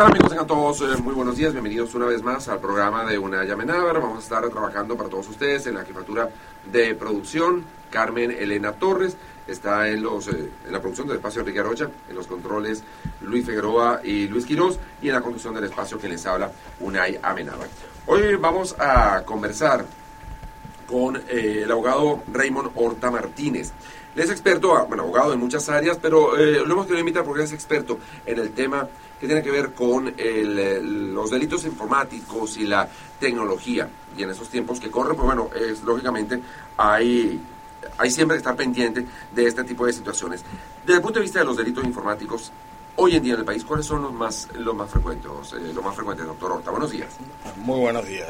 ¿Qué tal amigos? Tengan todos eh, muy buenos días, bienvenidos una vez más al programa de Una Llamenaver. Vamos a estar trabajando para todos ustedes en la jefatura de producción. Carmen Elena Torres está en, los, eh, en la producción del espacio Enrique Arocha, en los controles Luis Figueroa y Luis Quiroz y en la conducción del espacio que les habla Unai Amenábar. Hoy vamos a conversar con eh, el abogado Raymond Horta Martínez. Él es experto, ah, bueno, abogado en muchas áreas, pero lo hemos querido invitar porque es experto en el tema que tiene que ver con el, los delitos informáticos y la tecnología. Y en esos tiempos que corren, pues bueno, es, lógicamente hay, hay siempre que estar pendiente de este tipo de situaciones. Desde el punto de vista de los delitos informáticos, hoy en día en el país, ¿cuáles son los más, los más frecuentes, eh, los más frecuentes, doctor Horta? Buenos días. Muy buenos días.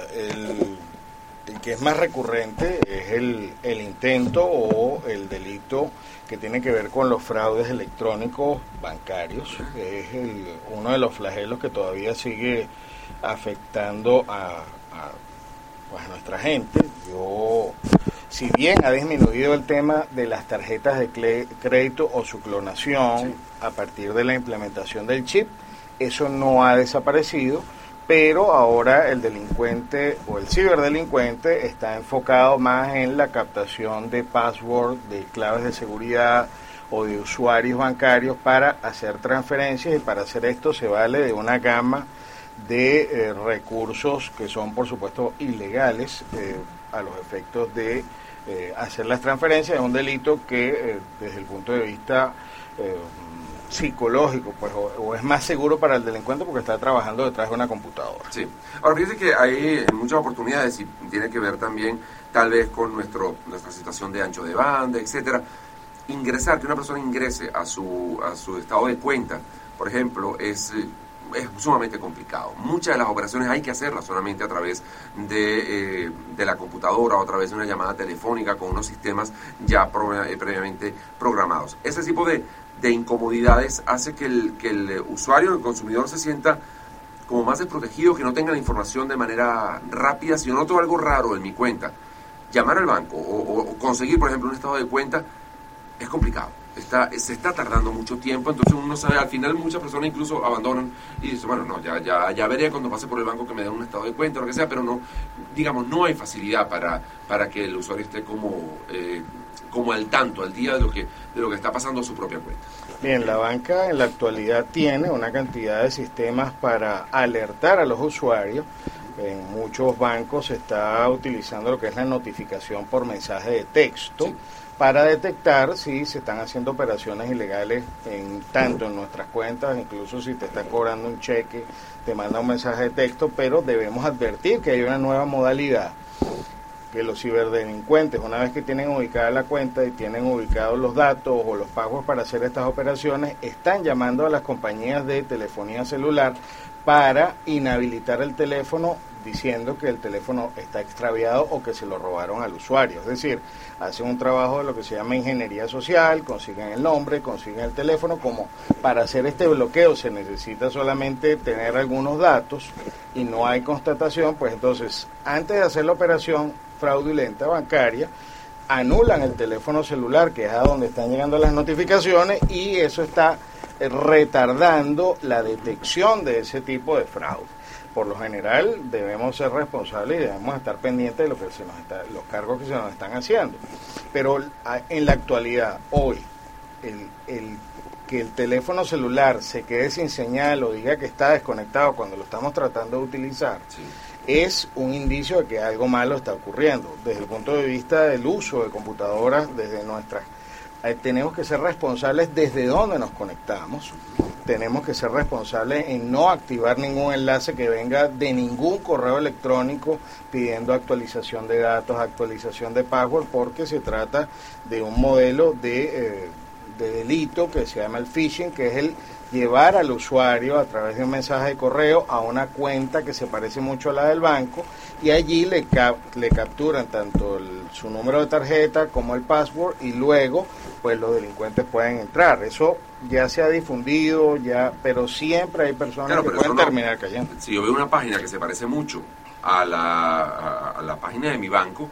El que es más recurrente es el, el intento o el delito que tiene que ver con los fraudes electrónicos bancarios. Es el- uno de los flagelos que todavía sigue afectando a, a, pues, nuestra gente. Yo, si bien ha disminuido el tema de las tarjetas de crédito o su clonación a partir de la implementación del chip, eso no ha desaparecido, pero ahora el delincuente o el ciberdelincuente está enfocado más en la captación de password, de claves de seguridad o de usuarios bancarios para hacer transferencias y para hacer esto se vale de una gama de eh, recursos que son por supuesto ilegales eh, a los efectos de eh, hacer las transferencias. Es un delito que desde el punto de vista psicológico pues o, es más seguro para el delincuente porque está trabajando detrás de una computadora Sí. Ahora, fíjense que hay muchas oportunidades y tiene que ver también tal vez con nuestro, nuestra situación de ancho de banda, etcétera. Ingresar, que una persona ingrese a su, a su estado de cuenta, por ejemplo, es, eh, es sumamente complicado. Muchas de las operaciones hay que hacerlas solamente a través de, eh, de la computadora o a través de una llamada telefónica con unos sistemas ya pro- eh, previamente programados. Ese tipo de, de incomodidades hace que el, que el usuario, el consumidor se sienta como más desprotegido, que no tenga la información de manera rápida. Si yo noto algo raro en mi cuenta, llamar al banco o, o- conseguir, por ejemplo, un estado de cuenta es complicado. Está, se está tardando mucho tiempo, entonces uno sabe, al final muchas personas incluso abandonan y dicen, bueno, no, ya, ya, ya veré cuando pase por el banco que me den un estado de cuenta o lo que sea, pero no, digamos, no hay facilidad para, para que el usuario esté como, eh, como al tanto, al día de lo, que, de lo que está pasando a su propia cuenta. Bien, la banca en la actualidad tiene una cantidad de sistemas para alertar a los usuarios. En muchos bancos se está utilizando lo que es la notificación por mensaje de texto Sí. para detectar si se están haciendo operaciones ilegales en tanto en nuestras cuentas, incluso si te está cobrando un cheque, te manda un mensaje de texto, pero debemos advertir que hay una nueva modalidad que los ciberdelincuentes, una vez que tienen ubicada la cuenta y tienen ubicados los datos o los pagos para hacer estas operaciones, están llamando a las compañías de telefonía celular para inhabilitar el teléfono diciendo que el teléfono está extraviado o que se lo robaron al usuario. Es decir, hacen un trabajo de lo que se llama ingeniería social, consiguen el nombre, consiguen el teléfono, como para hacer este bloqueo se necesita solamente tener algunos datos y no hay constatación, pues entonces antes de hacer la operación fraudulenta bancaria, anulan el teléfono celular, que es a donde están llegando las notificaciones, y eso está eh, retardando la detección de ese tipo de fraude. Por lo general debemos ser responsables y debemos estar pendientes de lo que se nos está, los cargos que se nos están haciendo. Pero en la actualidad, hoy, el, el que el teléfono celular se quede sin señal o diga que está desconectado cuando lo estamos tratando de utilizar, es un indicio de que algo malo está ocurriendo. Desde el punto de vista del uso de computadoras, desde nuestras eh, tenemos que ser responsables desde dónde nos conectamos, tenemos que ser responsables en no activar ningún enlace que venga de ningún correo electrónico pidiendo actualización de datos, actualización de password, porque se trata de un modelo de, eh, de delito que se llama el phishing, que es el llevar al usuario a través de un mensaje de correo a una cuenta que se parece mucho a la del banco y allí le, le capturan tanto su número de tarjeta como el password y luego pues los delincuentes pueden entrar. Eso ya se ha difundido, ya, pero siempre hay personas que pueden terminar cayendo. Si yo veo una página que se parece mucho a la, a, la página de mi banco,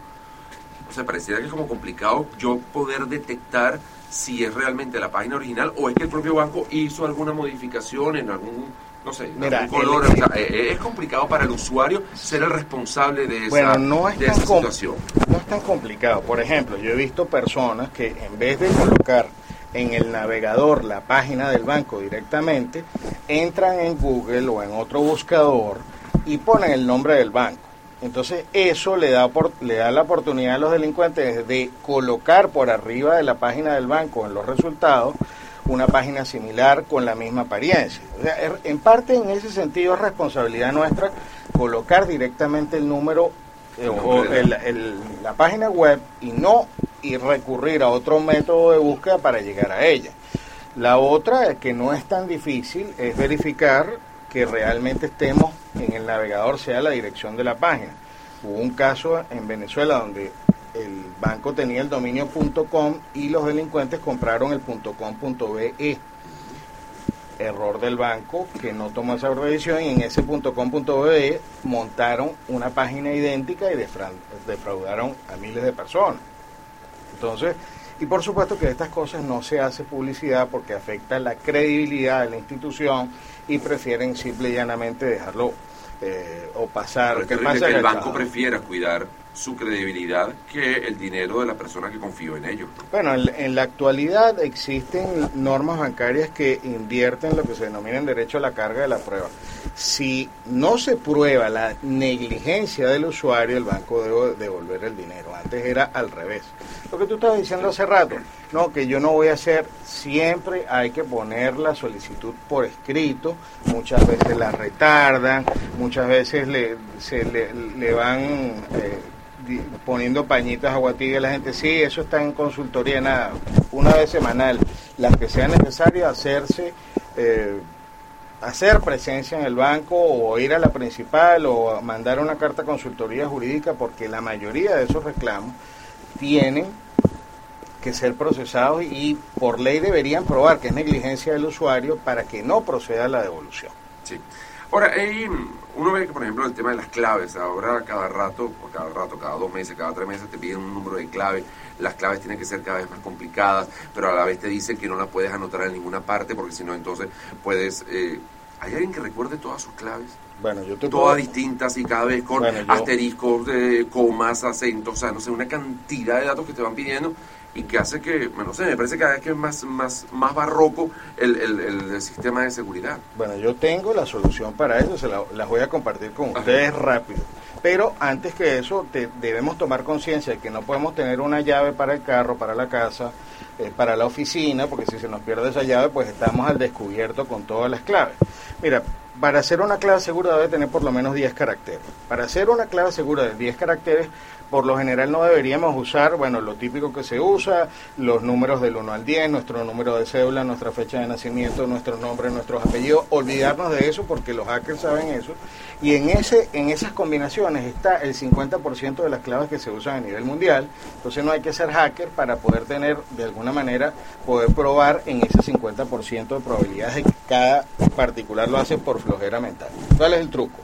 o sea, pareciera que es como complicado yo poder detectar si es realmente la página original o es que el propio banco hizo alguna modificación en algún no sé, algún color. Eh, eh, es complicado para el usuario ser el responsable de esa, no es situación. No es tan complicado. Por ejemplo, yo he visto personas que en vez de colocar en el navegador la página del banco directamente, entran en Google o en otro buscador y ponen el nombre del banco. Entonces eso le da, le da la oportunidad a los delincuentes de colocar por arriba de la página del banco en los resultados una página similar con la misma apariencia. O sea, en parte en ese sentido es responsabilidad nuestra colocar directamente el número eh, o la página web y no y recurrir a otro método de búsqueda para llegar a ella. La otra, que no es tan difícil, es verificar que realmente estemos en el navegador, sea la dirección de la página. Hubo un caso en Venezuela donde el banco tenía el dominio .com y los delincuentes compraron el .com.be. Error del banco que no tomó esa revisión y en ese .com.be montaron una página idéntica y defraudaron a miles de personas. Entonces, y por supuesto que de estas cosas no se hace publicidad porque afecta la credibilidad de la institución y prefieren simple y llanamente dejarlo eh, o pasar. que el banco prefiera cuidar su credibilidad que el dinero de la persona que confió en ellos. Bueno, en, la actualidad existen normas bancarias que invierten lo que se denomina en derecho a la carga de la prueba. Si no se prueba la negligencia del usuario, el banco debe devolver el dinero. Antes era al revés. Lo que tú estabas diciendo hace rato, no, que yo no voy a hacer, siempre hay que poner la solicitud por escrito, muchas veces la retardan, muchas veces le, se le, van... Eh, poniendo pañitas agua a la gente, sí, eso está en consultoría, nada, una vez semanal, las que sea necesario hacerse, eh, hacer presencia en el banco o ir a la principal o mandar una carta a consultoría jurídica, porque la mayoría de esos reclamos tienen que ser procesados y por ley deberían probar que es negligencia del usuario para que no proceda la devolución. Sí. Ahora, uno ve que, por ejemplo, el tema de las claves, ahora cada rato, cada rato, cada dos meses, cada tres meses te piden un número de clave, las claves tienen que ser cada vez más complicadas, pero a la vez te dicen que no las puedes anotar en ninguna parte porque si no, entonces puedes... Eh, ¿Hay alguien que recuerde todas sus claves? Bueno, yo te Todas distintas y cada vez con asteriscos, eh, comas, acentos, o sea, no sé, una cantidad de datos que te van pidiendo y que hace que, bueno, no sé, me parece cada vez que es más, más, más barroco el, el, sistema de seguridad. Bueno, yo tengo la solución para eso, se la, las voy a compartir con ustedes rápido. Pero antes que eso, debemos tomar conciencia de que no podemos tener una llave para el carro, para la casa, eh, para la oficina, porque si se nos pierde esa llave, pues estamos al descubierto con todas las claves. Mira, para hacer una clave segura debe tener por lo menos 10 caracteres. Para hacer una clave segura de 10 caracteres, por lo general no deberíamos usar, bueno, lo típico que se usa, los números del 1 al 10, nuestro número de cédula, nuestra fecha de nacimiento, nuestro nombre, nuestros apellidos, olvidarnos de eso porque los hackers saben eso. Y en, ese, en esas combinaciones está el 50% de las claves que se usan a nivel mundial, entonces no hay que ser hacker para poder tener, de alguna manera, poder probar en ese 50% de probabilidades de que cada particular lo hace por flojera mental. ¿Cuál es el truco?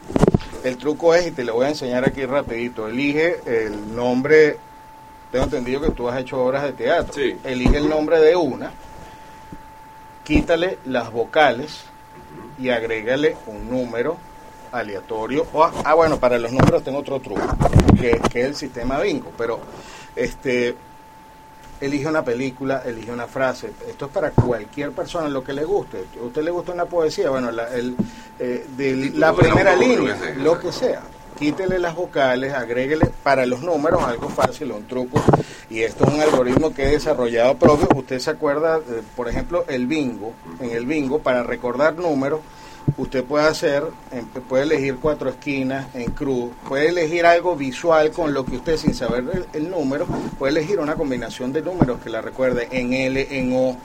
El truco es, y te lo voy a enseñar aquí rapidito, elige el nombre, tengo entendido que tú has hecho obras de teatro, elige el nombre de una, quítale las vocales y agrégale un número aleatorio. ah, bueno, para los números tengo otro truco, que, que es el sistema bingo, pero este elige una película, elige una frase. Esto es para cualquier persona, lo que le guste. ¿A usted le gusta una poesía? Bueno, la, el, eh, de la primera línea, lo que sea. Quítele las vocales, agréguele para los números algo fácil, un truco. Y esto es un algoritmo que he desarrollado propio. Usted se acuerda, por ejemplo, el bingo. En el bingo, para recordar números, usted puede hacer, puede elegir cuatro esquinas en cruz, puede elegir algo visual con lo que usted sin saber el, número, puede elegir una combinación de números que la recuerde en L, en O,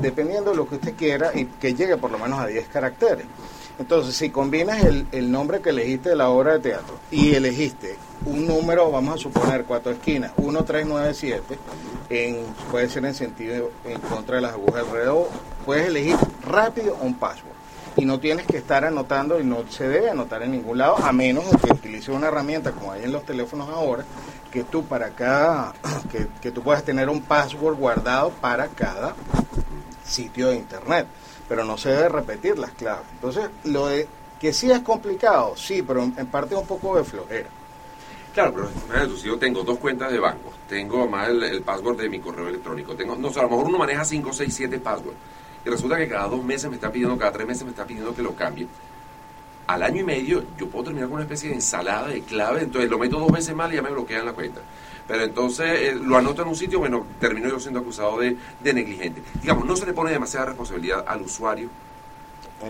dependiendo de lo que usted quiera y que llegue por lo menos a 10 caracteres. Entonces, si combinas el, el nombre que elegiste de la obra de teatro y elegiste un número, vamos a suponer cuatro esquinas, 1, 3, 9, 7, en, puede ser en sentido en contra de las agujas alrededor, puedes elegir rápido un password y no tienes que estar anotando y no se debe anotar en ningún lado a menos que utilices una herramienta como hay en los teléfonos ahora que tú para cada que, que tú puedas tener un password guardado para cada sitio de internet pero no se debe repetir las claves. Entonces lo de que sí es complicado sí pero en, parte es un poco de flojera. Claro, pero si yo tengo dos cuentas de banco, tengo más el, password de mi correo electrónico, tengo, no sé, a lo mejor uno maneja 5, 6, 7 passwords y resulta que cada dos meses me está pidiendo, cada tres meses me está pidiendo que lo cambie, al año y medio yo puedo terminar con una especie de ensalada de clave, entonces lo meto dos veces mal y ya me bloquean la cuenta. Pero entonces eh, lo anoto en un sitio, bueno, termino yo siendo acusado de, negligente. Digamos, no se le pone demasiada responsabilidad al usuario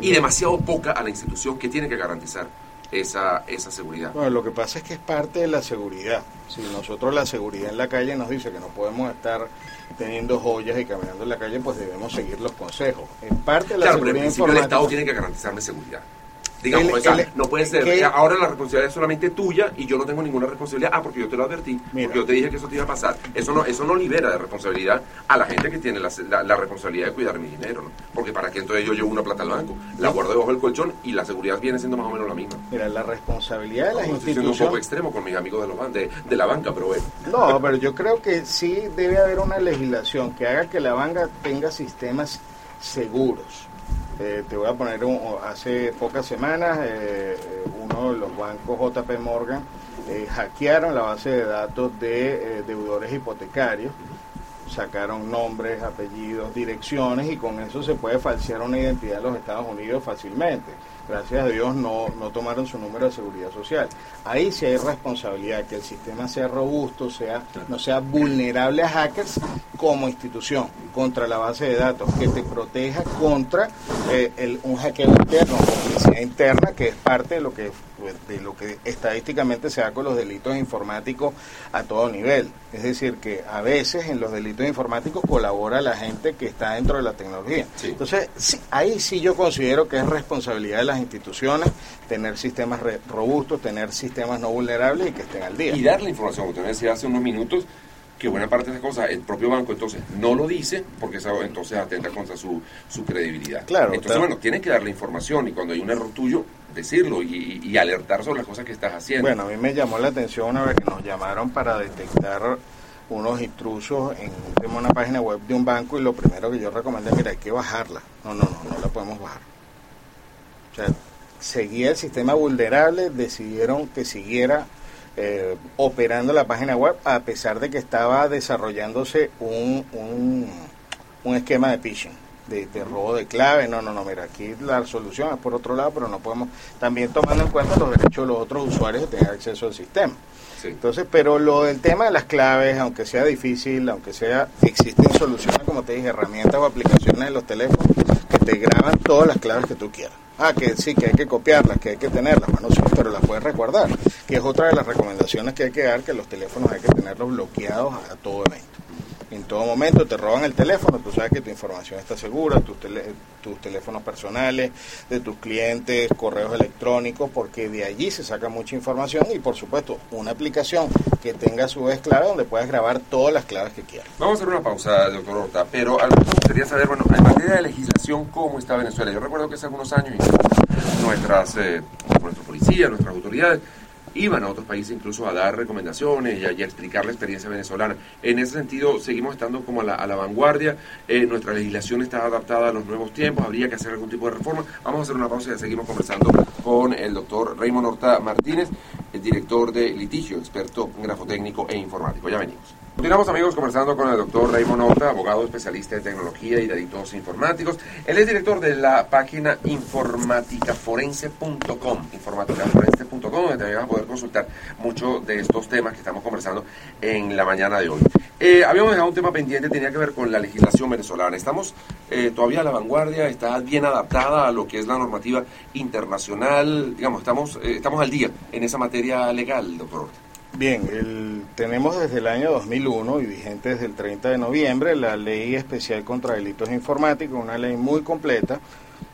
y demasiado poca a la institución que tiene que garantizar esa, esa seguridad. Bueno, lo que pasa es que es parte de la seguridad. Si nosotros la seguridad en la calle nos dice que no podemos estar teniendo joyas y caminando en la calle, pues debemos seguir los consejos. En parte de la claro, seguridad pero en principio el Estado tiene que garantizarme seguridad. Digamos, no puede ser. ahora la responsabilidad es solamente tuya y yo no tengo ninguna responsabilidad. Ah, porque yo te lo advertí, porque yo te dije que eso te iba a pasar. Eso no, eso no libera de responsabilidad a la gente que tiene la, la, responsabilidad de cuidar mi dinero. ¿no? Porque para qué entonces yo llevo una plata al banco, la guardo debajo del colchón y la seguridad viene siendo más o menos la misma. Mira, la responsabilidad de las no, instituciones. un poco extremo con mis amigos de, los, de, de la banca, pero bueno. No, pero yo creo que sí debe haber una legislación que haga que la banca tenga sistemas seguros eh, te voy a poner, un, hace pocas semanas, eh, eh, uno de los bancos JP Morgan hackearon la base de datos de deudores hipotecarios, sacaron nombres, apellidos, direcciones y con eso se puede falsear una identidad en los Estados Unidos fácilmente gracias a Dios no, no tomaron su número de seguridad social. Ahí sí hay responsabilidad, que el sistema sea robusto, sea no sea vulnerable a hackers como institución, contra la base de datos, que te proteja contra eh, el, un hackeo interno, publicidad interna, que es parte de lo que pues, de lo que estadísticamente se da con los delitos informáticos a todo nivel. Es decir, que a veces en los delitos informáticos colabora la gente que está dentro de la tecnología. Entonces, ahí sí yo considero que es responsabilidad de las instituciones tener sistemas robustos, tener sistemas no vulnerables y que estén al día. Y dar la información, usted decía hace unos minutos, que buena parte de esas cosas el propio banco entonces no lo dice porque eso entonces atenta contra su, su credibilidad. Claro. Entonces, bueno, tienes que dar la información y cuando hay un error tuyo, decirlo y, alertar sobre las cosas que estás haciendo. Bueno, a mí me llamó la atención una vez que nos llamaron para detectar unos intrusos en, una página web de un banco y lo primero que yo recomendé, mira, hay que bajarla. No, no, no, no la podemos bajar. O sea, seguía el sistema vulnerable, decidieron que siguiera eh, operando la página web a pesar de que estaba desarrollándose un, un, un esquema de phishing de, robo de clave. No, no, no, mira, aquí la solución es por otro lado, pero no podemos, también tomando en cuenta los derechos de los otros usuarios de tener acceso al sistema. Entonces, pero lo del tema de las claves, aunque sea difícil, aunque sea, existen soluciones, como te dije, herramientas o aplicaciones en los teléfonos que te graban todas las claves que tú quieras. Ah, que sí, que hay que copiarlas, que hay que tenerlas, bueno, sí, pero las puedes recordar, que es otra de las recomendaciones que hay que dar, que los teléfonos hay que tenerlos bloqueados a todo evento en todo momento te roban el teléfono, tú sabes que tu información está segura, tus, tus teléfonos personales, de tus clientes, correos electrónicos, porque de allí se saca mucha información y por supuesto una aplicación que tenga su vez clave donde puedas grabar todas las claves que quieras. Vamos a hacer una pausa, doctor Horta, pero algo me gustaría saber, bueno, en materia de legislación, ¿cómo está Venezuela? Yo recuerdo que hace algunos años nuestras, eh, nuestra policía, nuestras autoridades, iban a otros países incluso a dar recomendaciones y a, explicar la experiencia venezolana. En ese sentido, seguimos estando como a la, vanguardia, eh, nuestra legislación está adaptada a los nuevos tiempos, habría que hacer algún tipo de reforma. Vamos a hacer una pausa y seguimos conversando con el doctor Raymond Horta Martínez, el director de litigio, experto en grafotécnico e informático. Ya venimos. Continuamos amigos conversando con el doctor Raymond Nota, abogado especialista en tecnología y delitos informáticos. Él es director de la página informaticaforense.com, informaticaforense.com, donde también vas a poder consultar muchos de estos temas que estamos conversando en la mañana de hoy. Eh, habíamos dejado un tema pendiente, tenía que ver con la legislación venezolana. Estamos eh, todavía a la vanguardia, está bien adaptada a lo que es la normativa internacional, digamos, estamos, eh, estamos al día en esa materia legal, doctor Bien, tenemos desde el año 2001 y vigente desde el 30 de noviembre la Ley Especial contra Delitos Informáticos, una ley muy completa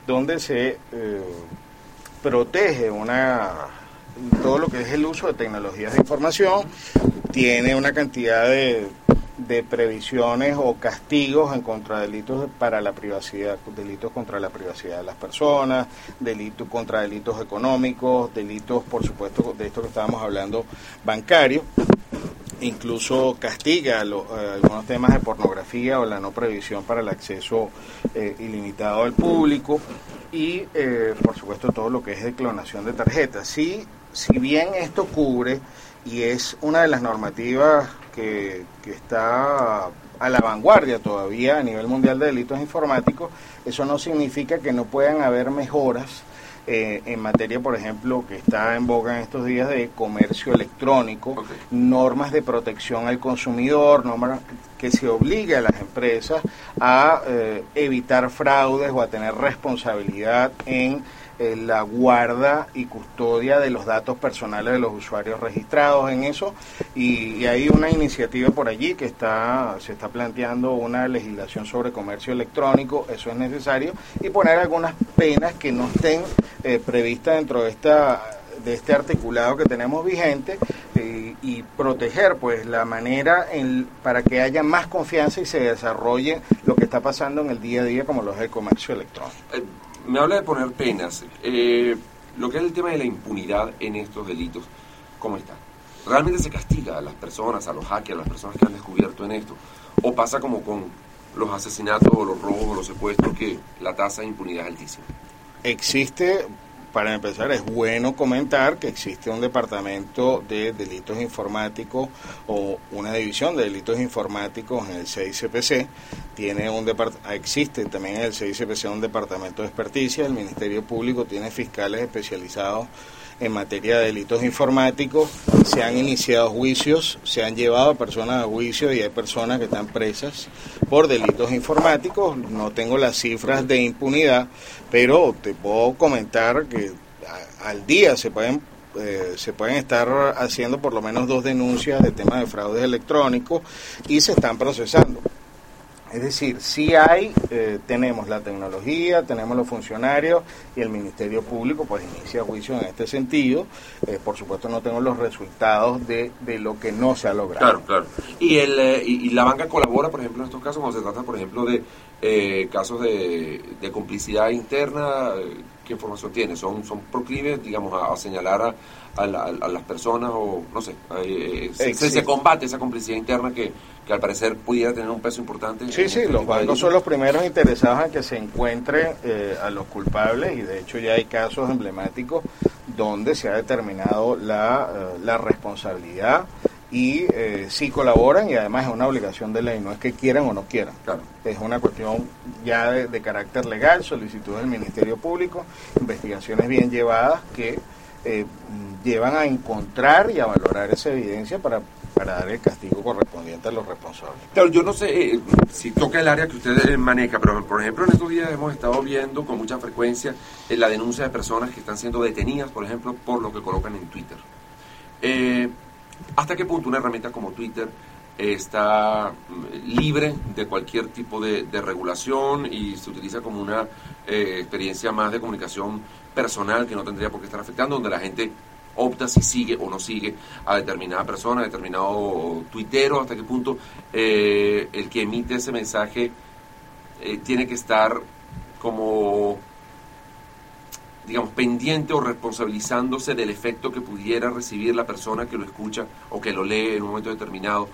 donde se eh, protege una todo lo que es el uso de tecnologías de información, tiene una cantidad de de previsiones o castigos en contra delitos para la privacidad, delitos contra la privacidad de las personas, delitos contra delitos económicos, delitos, por supuesto, de esto que estábamos hablando, bancarios. Incluso castiga eh, algunos temas de pornografía o la no previsión para el acceso eh, ilimitado al público y, eh, por supuesto, todo lo que es de clonación de tarjetas. Sí, si bien esto cubre y es una de las normativas que, está a la vanguardia todavía a nivel mundial de delitos informáticos, eso no significa que no puedan haber mejoras eh, en materia, por ejemplo, que está en boga en estos días de comercio electrónico, normas de protección al consumidor, normas que se obligue a las empresas a eh, evitar fraudes o a tener responsabilidad en eh, la guarda y custodia de los datos personales de los usuarios registrados en eso. Y, hay una iniciativa por allí que está se está planteando una legislación sobre comercio electrónico eso es necesario y poner algunas penas que no estén eh, previstas dentro de esta de este articulado que tenemos vigente eh, y proteger pues la manera en, para que haya más confianza y se desarrolle lo que está pasando en el día a día como lo es el comercio electrónico me habla de poner penas. Eh, lo que es el tema de la impunidad en estos delitos, ¿cómo está? ¿Realmente se castiga a las personas, a los hackers, a las personas que han descubierto en esto? ¿O pasa como con los asesinatos o los robos o los secuestros que la tasa de impunidad es altísima? Existe para empezar, es bueno comentar que existe un departamento de delitos informáticos o una división de delitos informáticos en el CICPC. Tiene un existe también en el CICPC un departamento de experticia. El Ministerio Público tiene fiscales especializados en materia de delitos informáticos. Se han iniciado juicios, se han llevado a personas a juicio y hay personas que están presas por delitos informáticos. No tengo las cifras de impunidad, pero te puedo comentar que al día se pueden eh, se pueden estar haciendo por lo menos dos denuncias de temas de fraudes electrónicos y se están procesando. Es decir, si hay, eh, tenemos la tecnología, tenemos los funcionarios y el Ministerio Público pues inicia juicio en este sentido. Eh, por supuesto no tengo los resultados de, de, lo que no se ha logrado. Claro, claro. ¿Y, el, eh, y, la banca colabora, por ejemplo, en estos casos, cuando se trata, por ejemplo, de casos de, de, complicidad interna? ¿Qué información tiene? ¿Son, son proclives, digamos, a, señalar a, a, las personas o, no sé, se, se combate esa complicidad interna que que al parecer pudiera tener un peso importante. Sí, sí, este los bancos son los primeros interesados en que se encuentre eh, a los culpables y de hecho ya hay casos emblemáticos donde se ha determinado la, eh, la responsabilidad y eh, sí colaboran y además es una obligación de ley, no es que quieran o no quieran. Claro. Es una cuestión ya de, de carácter legal, solicitud del Ministerio Público, investigaciones bien llevadas que llevan a encontrar y a valorar esa evidencia para para dar el castigo correspondiente a los responsables. Claro, yo no sé eh, si toca el área que usted maneja, pero por ejemplo en estos días hemos estado viendo con mucha frecuencia eh, la denuncia de personas que están siendo detenidas, por ejemplo, por lo que colocan en Twitter. Eh, ¿Hasta qué punto una herramienta como Twitter está mm, libre de cualquier tipo de, regulación y se utiliza como una experiencia más de comunicación personal que no tendría por qué estar afectando, donde la gente opta si sigue o no sigue a determinada persona, a determinado tuitero, hasta qué punto eh, el que emite ese mensaje eh, tiene que estar como, digamos, pendiente o responsabilizándose del efecto que pudiera recibir la persona que lo escucha o que lo lee en un momento determinado.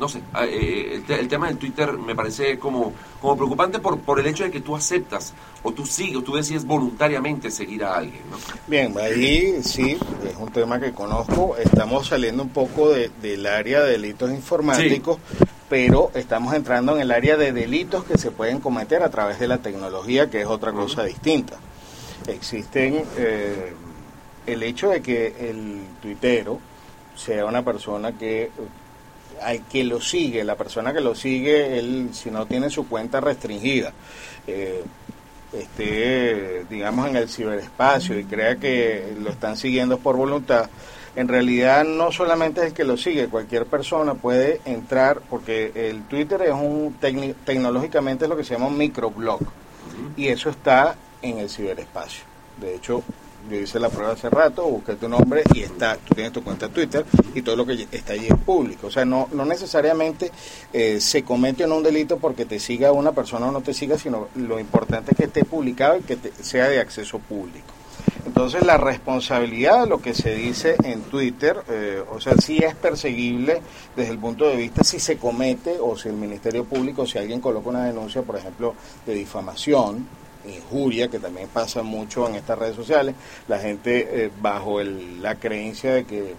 No sé, eh, eh, el, te- el tema del Twitter me parece como, como preocupante por, por el hecho de que tú aceptas o tú sigues o tú decides voluntariamente seguir a alguien, ¿no? Bien, ahí sí, es un tema que conozco. Estamos saliendo un poco de- del área de delitos informáticos, pero estamos entrando en el área de delitos que se pueden cometer a través de la tecnología, que es otra cosa distinta. Existen eh, el hecho de que el tuitero sea una persona que al que lo sigue, la persona que lo sigue, él si no tiene su cuenta restringida, eh, esté, digamos, en el ciberespacio y crea que lo están siguiendo por voluntad, en realidad no solamente es el que lo sigue, cualquier persona puede entrar, porque el Twitter es un, tecnológicamente es lo que se llama un microblog, y eso está en el ciberespacio. De hecho, yo hice la prueba hace rato, busqué tu nombre y está, tú tienes tu cuenta de Twitter y todo lo que está allí es público. O sea, no, no necesariamente eh, se comete o no un delito porque te siga una persona o no te siga, sino lo importante es que esté publicado y que te- sea de acceso público. Entonces la responsabilidad de lo que se dice en Twitter, eh, o sea, sí es perseguible desde el punto de vista si se comete o si el Ministerio Público, si alguien coloca una denuncia, por ejemplo, de difamación, injuria, que también pasa mucho en estas redes sociales, la gente eh, bajo el- la creencia de que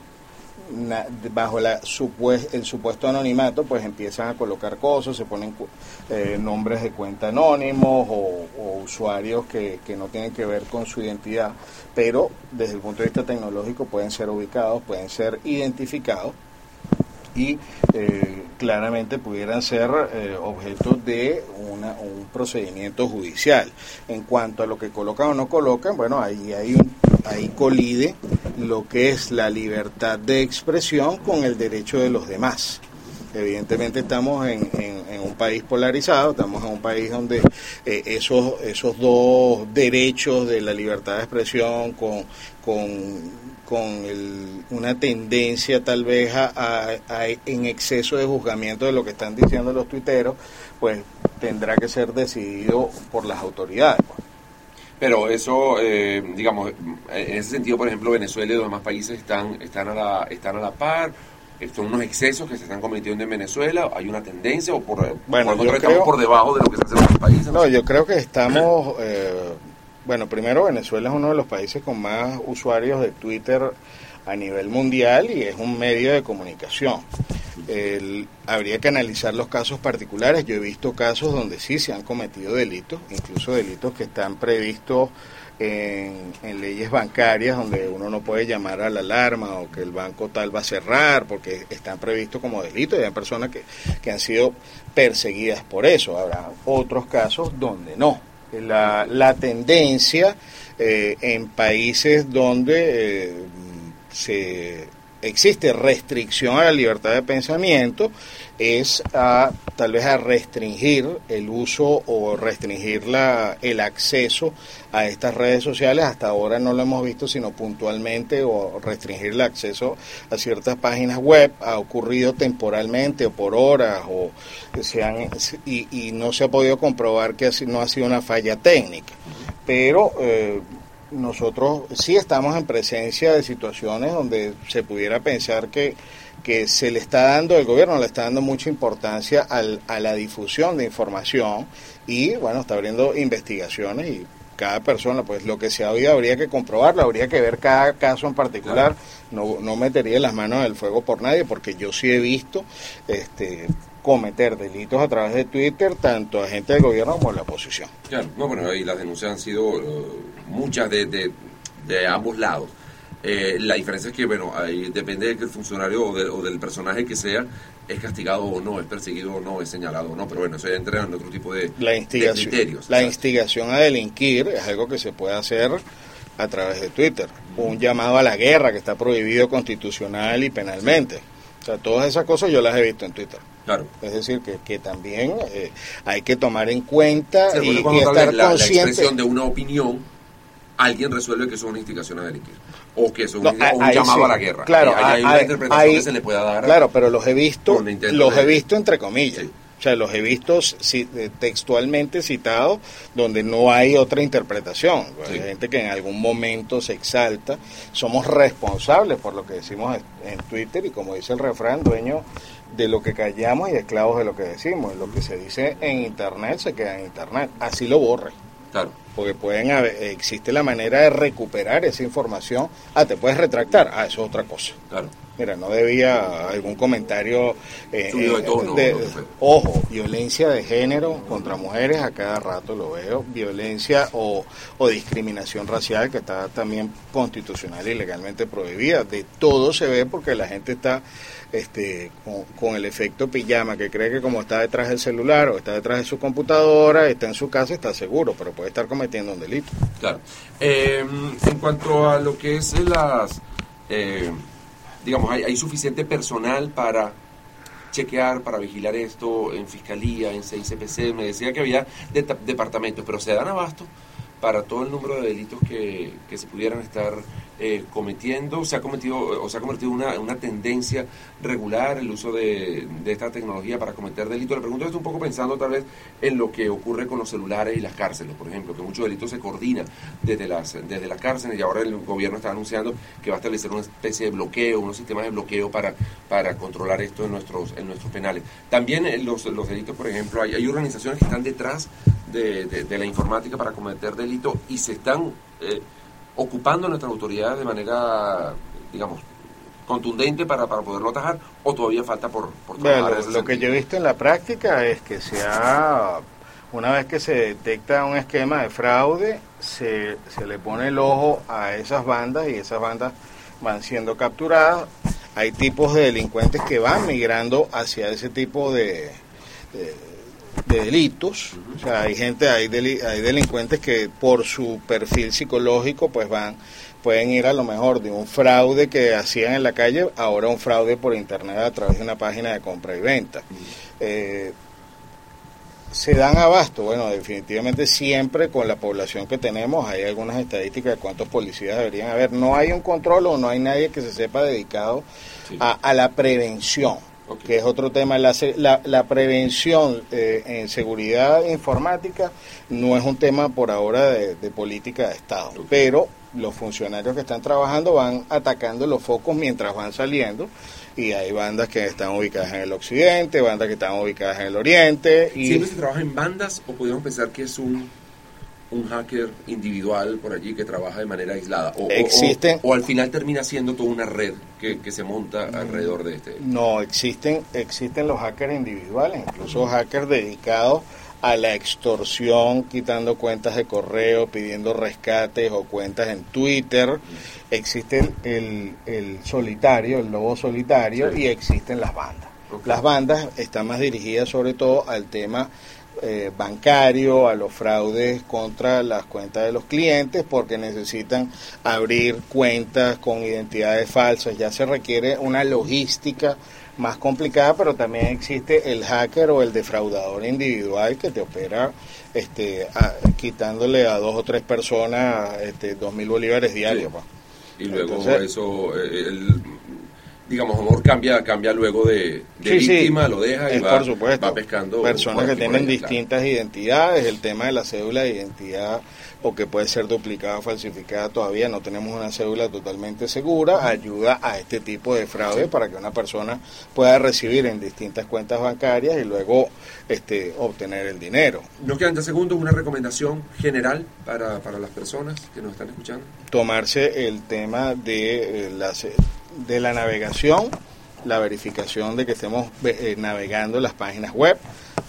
bajo la supues- el supuesto anonimato, pues empiezan a colocar cosas, se ponen eh, nombres de cuenta anónimos o, o usuarios que, que no tienen que ver con su identidad, pero desde el punto de vista tecnológico pueden ser ubicados, pueden ser identificados y eh, claramente pudieran ser eh, objeto de una- un procedimiento judicial. En cuanto a lo que colocan o no colocan, bueno, ahí, un- ahí colide lo que es la libertad de expresión con el derecho de los demás. Evidentemente estamos en, en- en un país polarizado, estamos en un país donde eh, esos, esos dos derechos de la libertad de expresión con, con, con el- una tendencia tal vez a, a- a- en exceso de juzgamiento de lo que están diciendo los tuiteros, pues tendrá que ser decidido por las autoridades. pues. Pero eso, eh, digamos, en ese sentido, por ejemplo, Venezuela y los demás países están, están, a, la, están a la par. Son unos excesos que se están cometiendo en Venezuela. ¿Hay una tendencia o por, Bueno, por yo estamos creo- por debajo de lo que se hace en otros países? No, yo creo que estamos, eh, bueno, primero Venezuela es uno de los países con más usuarios de Twitter a nivel mundial y es un medio de comunicación. Habría que analizar los casos particulares. Yo he visto casos donde sí se han cometido delitos, incluso delitos que están previstos en, en leyes bancarias donde uno no puede llamar a la alarma o que el banco tal va a cerrar porque están previstos como delitos y hay personas que, que han sido perseguidas por eso. Habrá otros casos donde no. La, la tendencia eh, en países donde eh, se existe restricción a la libertad de pensamiento es a tal vez a restringir el uso o restringir la, el acceso a estas redes sociales. Hasta ahora no lo hemos visto sino puntualmente o restringir el acceso a ciertas páginas web. Ha ocurrido temporalmente o por horas o se han- y, y no se ha podido comprobar que no ha sido una falla técnica. Pero eh, nosotros sí estamos en presencia de situaciones donde se pudiera pensar que, que se le está dando, el gobierno le está dando mucha importancia al- a la difusión de información y bueno, está abriendo investigaciones y cada persona, pues lo que se ha oído habría que comprobarlo, habría que ver cada caso en particular, no, no metería las manos en el fuego por nadie porque yo sí he visto este cometer delitos a través de Twitter tanto a gente del gobierno como de la oposición. Claro, no, bueno, ahí las denuncias han sido eh, muchas de, de, de ambos lados. Eh, la diferencia es que, bueno, ahí depende de que el funcionario o, de- o del personaje que sea es castigado o no, es perseguido o no, es señalado o no, pero bueno, eso ya entra en otro tipo de, la de instigación, criterios. la ¿sabes? instigación a delinquir es algo que se puede hacer a través de Twitter. Un llamado a la guerra que está prohibido constitucional y penalmente. O sea, todas esas cosas yo las he visto en Twitter. Claro. Es decir, que, que también eh, hay que tomar en cuenta Sí, y, y estar la, la consciente. expresión de una opinión, alguien resuelve que eso es una instigación a delinquir. O que eso es No, un, llamado sí. a la guerra. Claro, hay, hay una interpretación que se le pueda dar. Claro, pero los he visto, los de- he visto entre comillas. Sí. O sea, los he visto eh, textualmente citados donde no hay otra interpretación. Sí. Hay gente que en algún momento se exalta. Somos responsables por lo que decimos en Twitter y como dice el refrán, dueño de lo que callamos y esclavos de lo que decimos. Lo que se dice en Internet se queda en Internet. Así lo borre. Claro. Porque pueden haber- existe la manera de recuperar esa información. Ah, te puedes retractar. Ah, eso es otra cosa. Claro. Mira, no debía algún comentario. eh, Subido de tono, de- ojo, violencia de género contra mujeres, a cada rato lo veo. Violencia o, o discriminación racial, que está también constitucional y legalmente prohibida. De todo se ve porque la gente está este, con, con el efecto pijama, que cree que como está detrás del celular o está detrás de su computadora, está en su casa, está seguro, pero puede estar cometiendo un delito. Claro. Eh, en cuanto a lo que es las, eh, digamos, hay, suficiente personal para chequear, para vigilar esto en fiscalía, en CICPC. Me decía que había de- departamentos, pero se dan abasto para todo el número de delitos que, que se pudieran estar eh, cometiendo. Se ha cometido o se ha convertido una, una tendencia regular el uso de, de esta tecnología para cometer delitos. Le pregunto esto un poco pensando tal vez en lo que ocurre con los celulares y las cárceles, por ejemplo, que muchos delitos se coordinan desde las, desde las cárceles y ahora el gobierno está anunciando que va a establecer una especie de bloqueo, unos sistemas de bloqueo para, para controlar esto en nuestros, en nuestros penales. También los, los delitos, por ejemplo, hay, hay organizaciones que están detrás de, la informática para cometer delitos y se están eh, ocupando nuestras autoridades de manera, digamos, contundente para, para poderlo atajar o todavía falta por, por en lo, lo que yo he visto en la práctica es que se ha, una vez que se detecta un esquema de fraude, se, se le pone el ojo a esas bandas y esas bandas van siendo capturadas. Hay tipos de delincuentes que van migrando hacia ese tipo de, de, de delitos. O sea, hay gente, hay, deli- hay delincuentes que por su perfil psicológico pues van pueden ir a lo mejor de un fraude que hacían en la calle, ahora un fraude por internet a través de una página de compra y venta. Eh, se dan abasto, bueno, definitivamente siempre con la población que tenemos, hay algunas estadísticas de cuántos policías deberían haber. No hay un control o no hay nadie que se sepa dedicado Sí. a, a la prevención, Que es otro tema. La, la, la prevención eh, en seguridad informática no es un tema por ahora de, de política de Estado, pero los funcionarios que están trabajando van atacando los focos mientras van saliendo y hay bandas que están ubicadas en el occidente, bandas que están ubicadas en el oriente y ¿Siempre se trabaja en bandas o podríamos pensar que es un, un hacker individual por allí que trabaja de manera aislada? O, Existen- O, o al final termina siendo toda una red que, que se monta alrededor de este. No, existen, existen los hackers individuales, incluso hackers dedicados a la extorsión, quitando cuentas de correo, pidiendo rescates o cuentas en Twitter. Existe el, el solitario, el lobo solitario, Sí. y existen las bandas. Las bandas están más dirigidas sobre todo al tema eh, bancario, a los fraudes contra las cuentas de los clientes, porque necesitan abrir cuentas con identidades falsas. Ya se requiere una logística más complicada, pero también existe el hacker o el defraudador individual que te opera este, a- quitándole a dos o tres personas este, dos mil bolívares diarios. Sí. pues. Y luego Entonces- eso, eh, el, digamos, amor cambia cambia luego de, de Sí, sí. víctima, lo deja y Es va, por supuesto. va pescando. Personas que tienen distintas identidades, el tema de la cédula de identidad o que puede ser duplicada o falsificada todavía, no tenemos una cédula totalmente segura, ayuda a este tipo de fraude para que una persona pueda recibir en distintas cuentas bancarias y luego este obtener el dinero. Nos quedan ya segundos, una recomendación general para, para las personas que nos están escuchando. tomarse el tema de, eh, la, se- de la navegación, la verificación de que estemos eh, navegando las páginas web,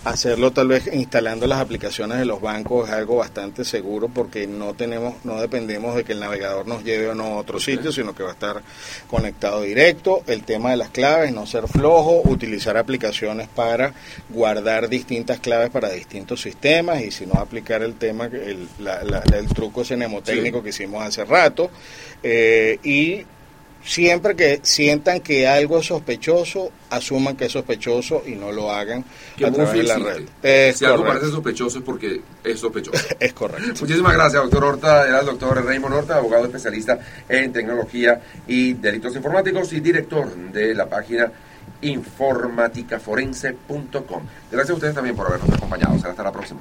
hacerlo tal vez instalando las aplicaciones de los bancos es algo bastante seguro porque no tenemos, no dependemos de que el navegador nos lleve o no a otro sitio, sino que va a estar conectado directo. El tema de las claves, no ser flojo, utilizar aplicaciones para guardar distintas claves para distintos sistemas y si no aplicar el tema, el, la- la- el truco ese mnemotécnico Sí. que hicimos hace rato. Eh, y siempre que sientan que algo es sospechoso, asuman que es sospechoso y no lo hagan Que a través de la red. Es si algo correcto. parece sospechoso es porque es sospechoso. Es correcto. Muchísimas gracias, doctor Horta. Era el doctor Raymond Horta, abogado especialista en tecnología y delitos informáticos y director de la página informaticaforense.com. Gracias a ustedes también por habernos acompañado. Será hasta la próxima.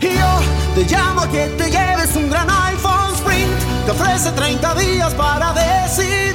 Y yo te llamo a que te lleves un gran iPhone Sprint. Te ofrece 30 días.